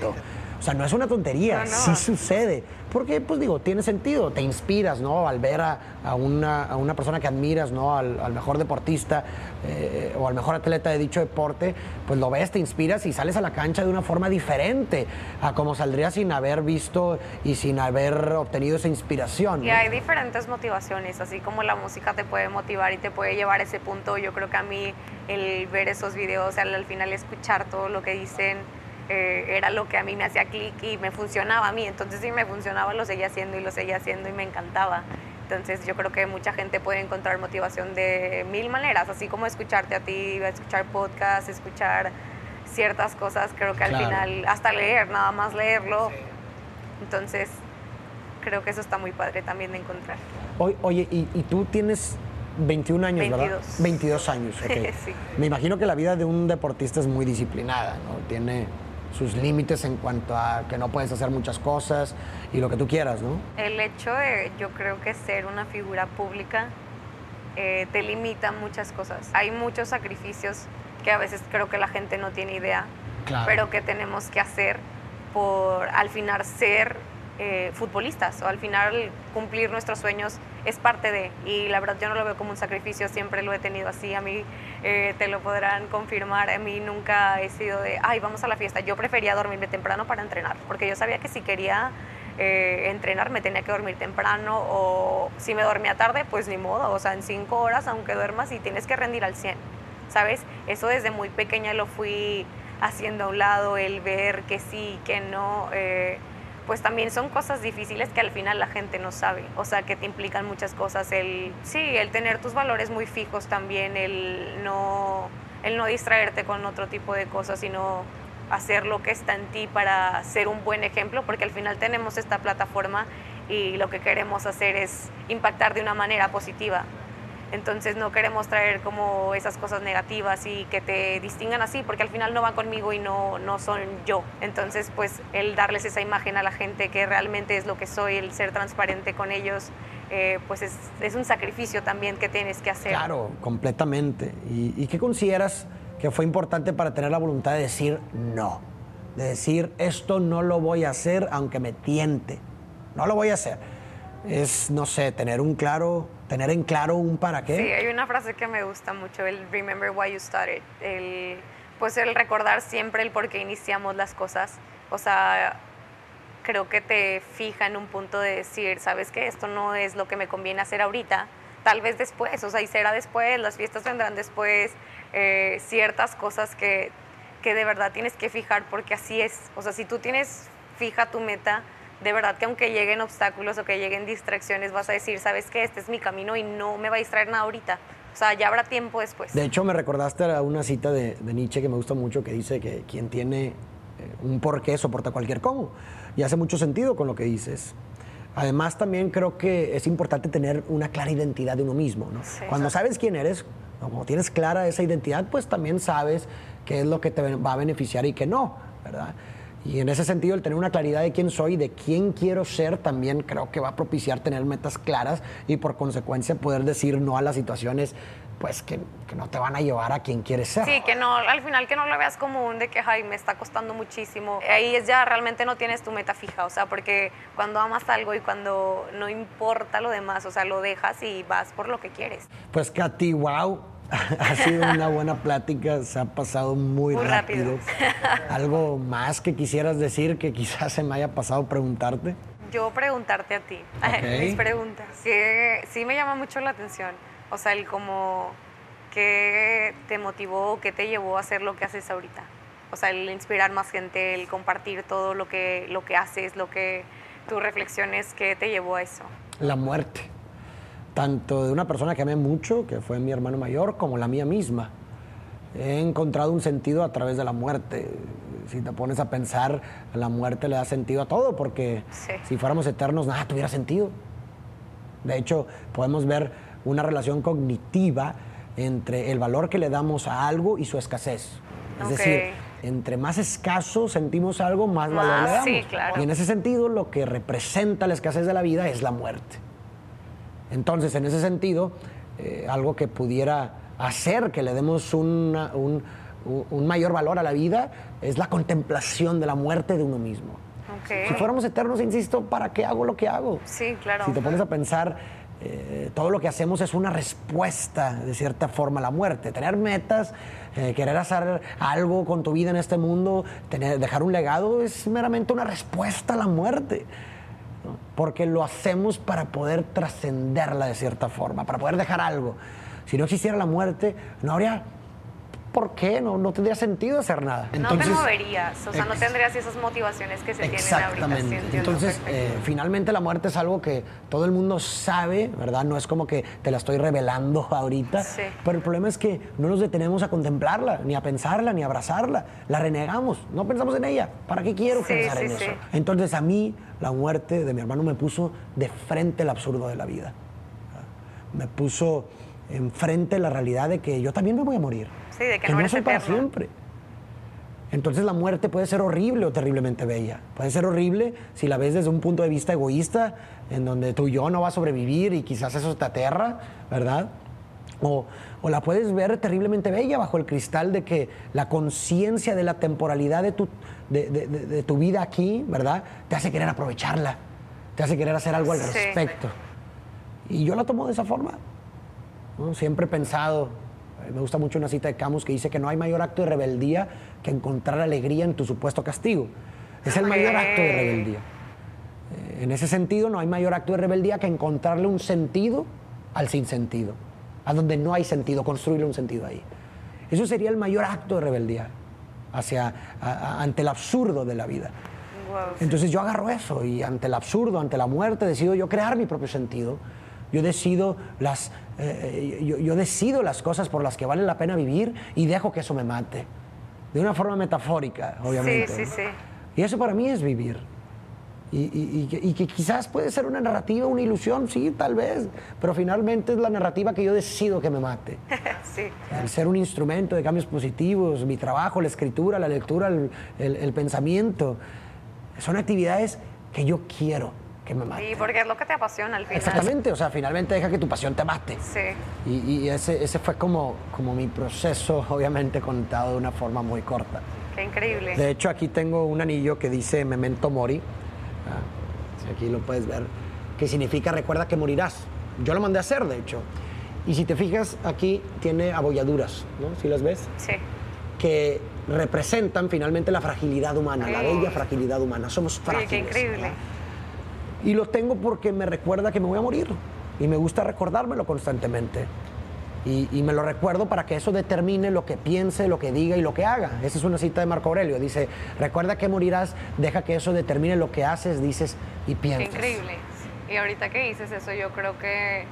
O sea, no es una tontería, sí sucede. Porque, pues digo, tiene sentido, te inspiras, ¿no? Al ver a, una, persona que admiras, ¿no? Al, mejor deportista eh, o al mejor atleta de dicho deporte, pues lo ves, te inspiras y sales a la cancha de una forma diferente a como saldrías sin haber visto y sin haber obtenido esa inspiración. Y hay diferentes motivaciones, así como la música te puede motivar y te puede llevar a ese punto. Yo creo que a mí el ver esos videos, al, al final escuchar todo lo que dicen, eh, era lo que a mí me hacía clic y me funcionaba a mí. Entonces, si me funcionaba, lo seguía haciendo y lo seguía haciendo y me encantaba. Entonces yo creo que mucha gente puede encontrar motivación de mil maneras, así como escucharte a ti, escuchar podcasts, escuchar ciertas cosas, creo que al final, hasta leer, nada más leerlo. Entonces creo que eso está muy padre también de encontrar. Oye, y, tú tienes 21 años, 22. ¿verdad? 22 años, ok. [LAUGHS] sí. Me imagino que la vida de un deportista es muy disciplinada, ¿no? Tiene sus límites en cuanto a que no puedes hacer muchas cosas y lo que tú quieras, ¿no? El hecho de, yo creo que ser una figura pública eh, te limita muchas cosas. Hay muchos sacrificios que a veces creo que la gente no tiene idea, pero que tenemos que hacer por al final ser eh, futbolistas o al final cumplir nuestros sueños es parte de, y la verdad yo no lo veo como un sacrificio, siempre lo he tenido así, a mí eh, te lo podrán confirmar, a mí nunca he sido de, ay, vamos a la fiesta, yo prefería dormirme temprano para entrenar, porque yo sabía que si quería eh, entrenar me tenía que dormir temprano o si me dormía tarde, pues ni modo, o sea, en cinco horas, aunque duermas y tienes que rendir al 100, ¿sabes? Eso desde muy pequeña lo fui haciendo a un lado, el ver que sí, que no pues también son cosas difíciles que al final la gente no sabe, o sea, que te implican muchas cosas, el, sí, el tener tus valores muy fijos también, el no, el no distraerte con otro tipo de cosas, sino hacer lo que está en ti para ser un buen ejemplo, porque al final tenemos esta plataforma y lo que queremos hacer es impactar de una manera positiva. Entonces no queremos traer como esas cosas negativas y que te distingan así, porque al final no van conmigo y no, no son yo. Entonces pues el darles esa imagen a la gente que realmente es lo que soy, el ser transparente con ellos, eh, pues es, es, un sacrificio también que tienes que hacer. Claro, completamente. ¿Y, ¿Y qué consideras que fue importante para tener la voluntad de decir no? De decir, esto no lo voy a hacer aunque me tiente. No lo voy a hacer. Es, no sé, tener un claro tener en claro un para qué. Sí, hay una frase que me gusta mucho, el remember why you started, el, pues el recordar siempre el por qué iniciamos las cosas. O sea, creo que te fija en un punto de decir, sabes que esto no es lo que me conviene hacer ahorita, tal vez después, o sea, y será después, las fiestas vendrán después, eh, ciertas cosas que, que de verdad tienes que fijar porque así es. O sea, si tú tienes fija tu meta, de verdad que aunque lleguen obstáculos o que lleguen distracciones, vas a decir, sabes que este es mi camino y no me va a distraer nada ahorita. O sea, ya habrá tiempo después. De hecho, me recordaste a una cita de, Nietzsche que me gusta mucho que dice que quien tiene eh, un porqué soporta cualquier cómo. Y hace mucho sentido con lo que dices. Además, también creo que es importante tener una clara identidad de uno mismo. ¿no? Cuando sabes quién eres, como tienes clara esa identidad, pues también sabes qué es lo que te va a beneficiar y qué no, ¿verdad? Y en ese sentido, el tener una claridad de quién soy, de quién quiero ser, también creo que va a propiciar tener metas claras y por consecuencia poder decir no a las situaciones pues que, no te van a llevar a quien quieres ser. Sí, que no, al final que no lo veas como un de que, ay, me está costando muchísimo. Ahí es ya realmente no tienes tu meta fija, o sea, porque cuando amas algo y cuando no importa lo demás, o sea, lo dejas y vas por lo que quieres. Pues Katy, wow, [LAUGHS] ha sido una buena plática, se ha pasado muy, rápido. [LAUGHS] ¿Algo más que quisieras decir que quizás se me haya pasado preguntarte? Yo preguntarte a ti, [LAUGHS] mis preguntas. Sí, sí me llama mucho la atención. O sea, el como, ¿qué te motivó, qué te llevó a hacer lo que haces ahorita? O sea, el inspirar más gente, el compartir todo lo que, lo que haces, lo que tus reflexiones, ¿qué te llevó a eso? La muerte tanto de una persona que amé mucho, que fue mi hermano mayor, como la mía misma. He encontrado un sentido a través de la muerte. Si te pones a pensar, la muerte le da sentido a todo, porque si fuéramos eternos, nada tuviera sentido. De hecho, podemos ver una relación cognitiva entre el valor que le damos a algo y su escasez. Es decir, entre más escaso sentimos algo, más, valor le damos. Y en ese sentido, lo que representa la escasez de la vida es la muerte. Entonces, en ese sentido, eh, algo que pudiera hacer que le demos un, mayor valor a la vida es la contemplación de la muerte de uno mismo. Si fuéramos eternos, insisto, ¿para qué hago lo que hago? Sí, claro. Si te pones a pensar, eh, todo lo que hacemos es una respuesta, de cierta forma, a la muerte. Tener metas, eh, querer hacer algo con tu vida en este mundo, tener, dejar un legado, es meramente una respuesta a la muerte porque lo hacemos para poder trascenderla de cierta forma, para poder dejar algo. Si no existiera la muerte, no habría ¿por qué? No, no tendría sentido hacer nada. no te moverías, o sea, no tendrías esas motivaciones que se tienen ahorita. Entonces, eh, finalmente la muerte es algo que todo el mundo sabe, ¿verdad? No es como que te la estoy revelando [LAUGHS] ahorita, pero el problema es que no nos detenemos a contemplarla, ni a pensarla, ni a abrazarla. La renegamos, no pensamos en ella. ¿Para qué quiero pensar en eso? Entonces, a mí, la muerte de mi hermano me puso de frente el absurdo de la vida. Me puso enfrente la realidad de que yo también me voy a morir que, no, soy para siempre. Entonces la muerte puede ser horrible o terriblemente bella. Puede ser horrible si la ves desde un punto de vista egoísta, en donde tú y yo no va a sobrevivir y quizás eso te aterra, ¿verdad? O, la puedes ver terriblemente bella bajo el cristal de que la conciencia de la temporalidad de tu, de, tu vida aquí, ¿verdad? Te hace querer aprovecharla, te hace querer hacer algo al respecto. Y yo la tomo de esa forma. Siempre he pensado, me gusta mucho una cita de Camus que dice que no hay mayor acto de rebeldía que encontrar alegría en tu supuesto castigo. Es el mayor acto de rebeldía. Eh, en ese sentido, no hay mayor acto de rebeldía que encontrarle un sentido al sinsentido. A donde no hay sentido, construirle un sentido ahí. Eso sería el mayor acto de rebeldía hacia, ante el absurdo de la vida. Entonces yo agarro eso y ante el absurdo, ante la muerte, decido yo crear mi propio sentido. Yo decido las, eh, yo, decido las cosas por las que vale la pena vivir y dejo que eso me mate. De una forma metafórica, obviamente. Sí, sí, sí. Y eso para mí es vivir. Y, que, quizás puede ser una narrativa, una ilusión, sí, tal vez, pero finalmente es la narrativa que yo decido que me mate. [LAUGHS] sí. El ser un instrumento de cambios positivos, mi trabajo, la escritura, la lectura, el pensamiento, son actividades que yo quiero y porque es lo que te apasiona al final. Exactamente, o sea, finalmente deja que tu pasión te mate. Sí. Y, ese, ese fue como, como mi proceso, [LAUGHS] obviamente contado de una forma muy corta. Qué increíble. De hecho, aquí tengo un anillo que dice Memento Mori. Ah, aquí lo puedes ver. Que significa recuerda que morirás. Yo lo mandé a hacer, de hecho. Y si te fijas, aquí tiene abolladuras, ¿no? ¿Sí las ves? Sí. Que representan finalmente la fragilidad humana, la bella fragilidad humana. Somos frágiles. qué increíble. Y lo tengo porque me recuerda que me voy a morir. Y me gusta recordármelo constantemente. Y, me lo recuerdo para que eso determine lo que piense, lo que diga y lo que haga. Esa es una cita de Marco Aurelio. Dice, recuerda que morirás, deja que eso determine lo que haces, dices y piensas. increíble. Y ahorita que dices eso, yo creo que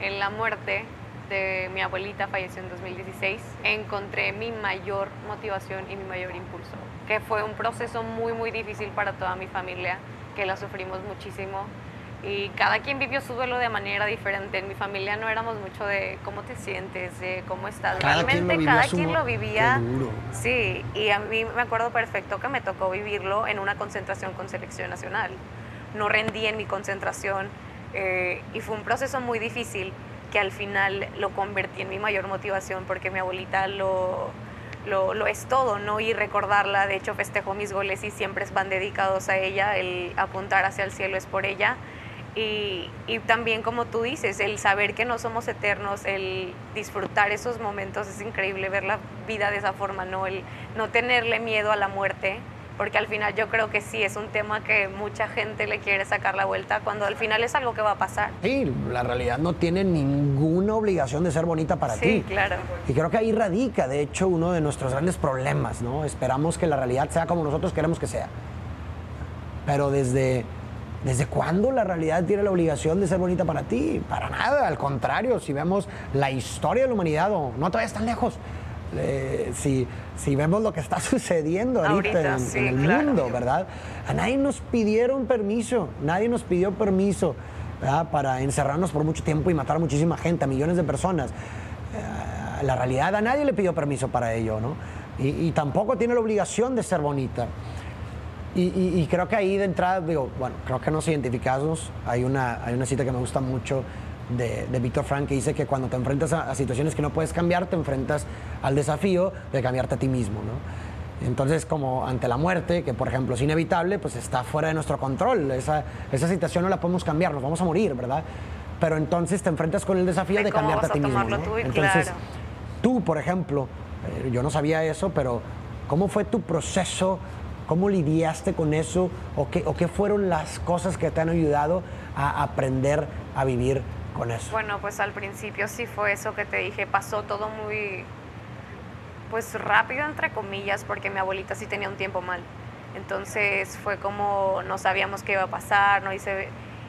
en la muerte de mi abuelita, falleció en 2016, encontré mi mayor motivación y mi mayor impulso, que fue un proceso muy, muy difícil para toda mi familia que la sufrimos muchísimo y cada quien vivió su duelo de manera diferente. En mi familia no éramos mucho de cómo te sientes, de cómo estás. Realmente cada quien lo vivía. Sí, y a mí me acuerdo perfecto que me tocó vivirlo en una concentración con selección nacional. No rendí en mi concentración eh, y fue un proceso muy difícil que al final lo convertí en mi mayor motivación porque mi abuelita lo lo, es todo, ¿no? Y recordarla, de hecho festejo mis goles y siempre van dedicados a ella, el apuntar hacia el cielo es por ella. Y, y, también como tú dices, el saber que no somos eternos, el disfrutar esos momentos, es increíble ver la vida de esa forma, ¿no? El no tenerle miedo a la muerte, porque al final yo creo que sí es un tema que mucha gente le quiere sacar la vuelta cuando al final es algo que va a pasar. Sí, la realidad no tiene ninguna obligación de ser bonita para ti. Sí, claro. Y creo que ahí radica, de hecho, uno de nuestros grandes problemas, ¿no? Esperamos que la realidad sea como nosotros queremos que sea. Pero desde ¿Desde cuándo la realidad tiene la obligación de ser bonita para ti? Para nada, al contrario, si vemos la historia de la humanidad, o no te vayas tan lejos, eh, si, si, vemos lo que está [LAUGHS] sucediendo ahorita, en, el mundo, ¿verdad? A nadie nos pidieron permiso, nadie nos pidió permiso para encerrarnos por mucho tiempo y matar a muchísima gente, a millones de personas. Eh, la realidad a nadie le pidió permiso para ello, ¿no? Y, tampoco tiene la obligación de ser bonita. Y, y, creo que ahí de entrada, digo, bueno, creo que nos identificamos. Hay una, hay una cita que me gusta mucho de, de Víctor Frank que dice que cuando te enfrentas a, situaciones que no puedes cambiar, te enfrentas al desafío de cambiarte a ti mismo, ¿no? Entonces, como ante la muerte, que por ejemplo es inevitable, pues está fuera de nuestro control. Esa, esa situación no la podemos cambiar, nos vamos a morir, ¿verdad? Pero entonces te enfrentas con el desafío de, cambiarte a ti mismo. entonces, tú, por ejemplo, eh, yo no sabía eso, pero ¿cómo fue tu proceso? ¿Cómo lidiaste con eso? ¿O qué, ¿O qué fueron las cosas que te han ayudado a aprender a vivir con eso? Bueno, pues al principio sí fue eso que te dije, pasó todo muy pues rápido entre comillas, porque mi abuelita sí tenía un tiempo mal. Entonces fue como no sabíamos qué iba a pasar, ¿no? Y,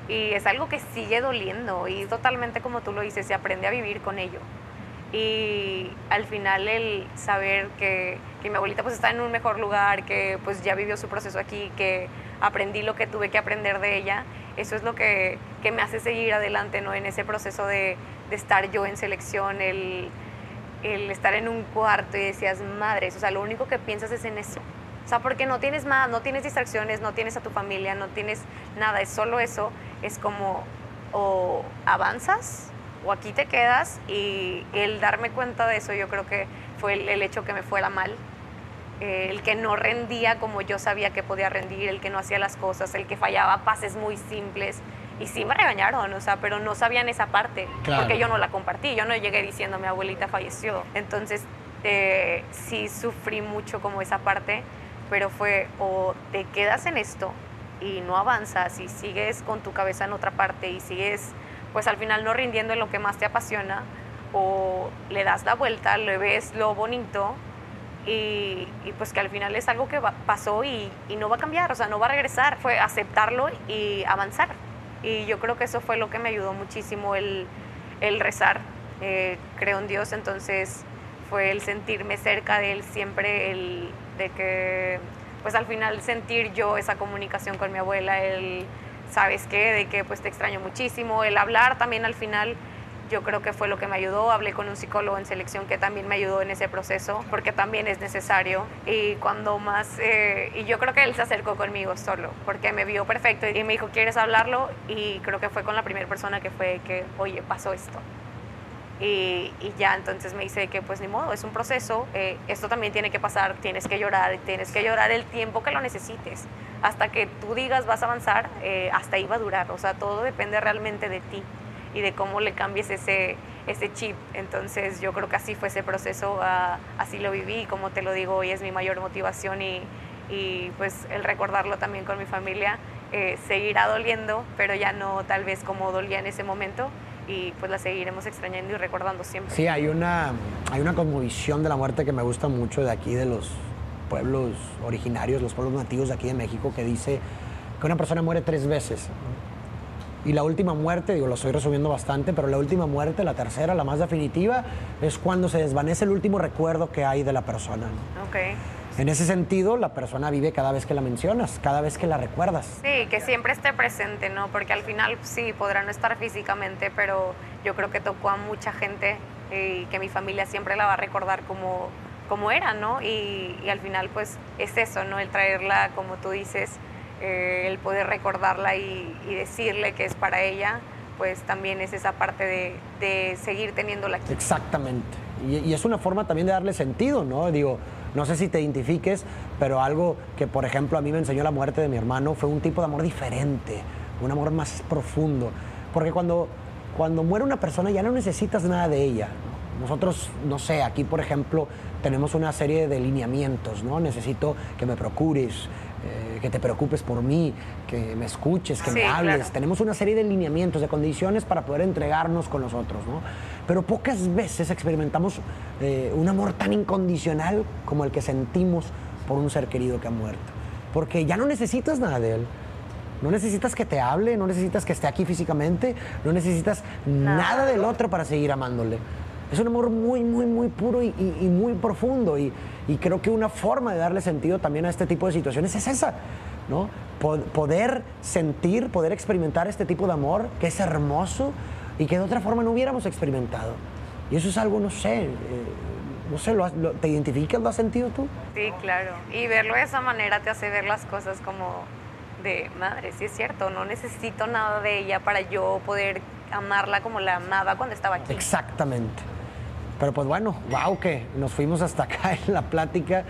y es algo que sigue doliendo y totalmente como tú lo dices, se aprende a vivir con ello. Y al final el saber que, que, mi abuelita pues está en un mejor lugar, que pues ya vivió su proceso aquí, que aprendí lo que tuve que aprender de ella, eso es lo que, que me hace seguir adelante, ¿no? En ese proceso de, de estar yo en selección, el, el estar en un cuarto y decías, madres, o sea, lo único que piensas es en eso. O sea, porque no tienes más, no tienes distracciones, no tienes a tu familia, no tienes nada, es solo eso. Es como o avanzas o aquí te quedas y el darme cuenta de eso yo creo que fue el, hecho que me fuera mal. Eh, el que no rendía como yo sabía que podía rendir, el que no hacía las cosas, el que fallaba pases muy simples. Y sí me regañaron, o sea, pero no sabían esa parte, porque yo no la compartí, yo no llegué diciendo mi abuelita falleció. Entonces, eh, sí sufrí mucho como esa parte pero fue o te quedas en esto y no avanzas y sigues con tu cabeza en otra parte y sigues pues al final no rindiendo en lo que más te apasiona o le das la vuelta, le ves lo bonito y, pues que al final es algo que pasó y, no va a cambiar, o sea, no va a regresar, fue aceptarlo y avanzar. Y yo creo que eso fue lo que me ayudó muchísimo el, el rezar. Eh, creo en Dios, entonces fue el sentirme cerca de Él siempre, el, de que pues al final sentir yo esa comunicación con mi abuela, el sabes qué, de que pues te extraño muchísimo, el hablar también al final yo creo que fue lo que me ayudó. Hablé con un psicólogo en selección que también me ayudó en ese proceso, porque también es necesario. Y cuando más, eh, y yo creo que él se acercó conmigo solo, porque me vio perfecto y me dijo, ¿quieres hablarlo? Y creo que fue con la primera persona que fue que, oye, pasó esto. Y, ya entonces me dice que pues ni modo, es un proceso, eh, esto también tiene que pasar, tienes que llorar, tienes que llorar el tiempo que lo necesites, hasta que tú digas vas a avanzar, eh, hasta ahí va a durar, o sea, todo depende realmente de ti y de cómo le cambies ese, ese chip. Entonces yo creo que así fue ese proceso, así lo viví y como te lo digo hoy es mi mayor motivación y, y pues el recordarlo también con mi familia, eh, seguirá doliendo, pero ya no tal vez como dolía en ese momento y pues la seguiremos extrañando y recordando siempre. Sí, hay una, hay una conmovisión de la muerte que me gusta mucho de aquí, de los pueblos originarios, los pueblos nativos de aquí de México, que dice que una persona muere tres veces. Y la última muerte, digo, lo estoy resumiendo bastante, pero la última muerte, la tercera, la más definitiva, es cuando se desvanece el último recuerdo que hay de la persona. Okay. En ese sentido, la persona vive cada vez que la mencionas, cada vez que la recuerdas. Sí, que siempre esté presente, ¿no? Porque al final sí, podrá no estar físicamente, pero yo creo que tocó a mucha gente y que mi familia siempre la va a recordar como, como era, ¿no? Y, al final, pues es eso, ¿no? El traerla, como tú dices, eh, el poder recordarla y, decirle que es para ella, pues también es esa parte de, de seguir teniéndola aquí. Exactamente. Y, y es una forma también de darle sentido, ¿no? Digo, no sé si te identifiques, pero algo que, por ejemplo, a mí me enseñó la muerte de mi hermano fue un tipo de amor diferente, un amor más profundo. Porque cuando, cuando muere una persona ya no necesitas nada de ella. Nosotros, no sé, aquí, por ejemplo, tenemos una serie de lineamientos, ¿no? Necesito que me procures, eh, que te preocupes por mí, que me escuches, que me hables. Tenemos una serie de lineamientos, de condiciones para poder entregarnos con los otros, ¿no? Pero pocas veces experimentamos eh, un amor tan incondicional como el que sentimos por un ser querido que ha muerto. Porque ya no necesitas nada de él. No necesitas que te hable, no necesitas que esté aquí físicamente, no necesitas nada, del otro para seguir amándole. Es un amor muy, muy, muy puro y, muy profundo. Y, creo que una forma de darle sentido también a este tipo de situaciones es esa, ¿no? poder sentir, poder experimentar este tipo de amor que es hermoso y que de otra forma no hubiéramos experimentado. Y eso es algo, no sé, eh, no sé, ¿te identificas, lo has sentido tú? Sí, claro. Y verlo de esa manera te hace ver las cosas como de madre, sí es cierto, no necesito nada de ella para yo poder amarla como la amaba cuando estaba aquí. Exactamente. Pero pues bueno, wow, que nos fuimos hasta [LAUGHS] acá en la plática.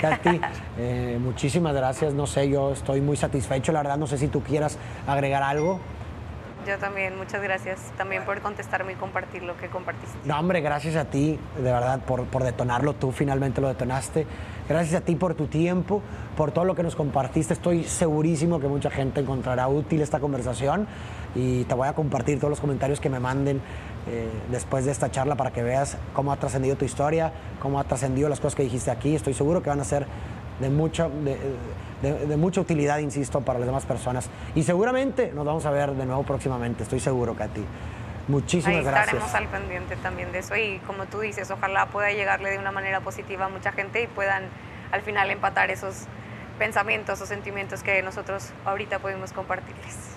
Katy, [LAUGHS] eh, muchísimas gracias. No sé, yo estoy muy satisfecho. La verdad, no sé si tú quieras agregar algo. Yo también, muchas gracias también por contestarme y compartir lo que compartiste. No, hombre, gracias a ti, de verdad, por, por detonarlo. Tú finalmente lo detonaste. Gracias a ti por tu tiempo, por todo lo que nos compartiste. Estoy segurísimo que mucha gente encontrará útil esta conversación y te voy a compartir todos los comentarios que me manden eh, después de esta charla para que veas cómo ha trascendido tu historia, cómo ha trascendido las cosas que dijiste aquí. Estoy seguro que van a ser de, mucho, de, mucha utilidad, insisto, para las demás personas. Y seguramente nos vamos a ver de nuevo próximamente, estoy seguro, Katy. Muchísimas Ahí gracias. Estaremos al pendiente también de eso y como tú dices, ojalá pueda llegarle de una manera positiva a mucha gente y puedan al final empatar esos pensamientos o sentimientos que nosotros ahorita pudimos compartirles.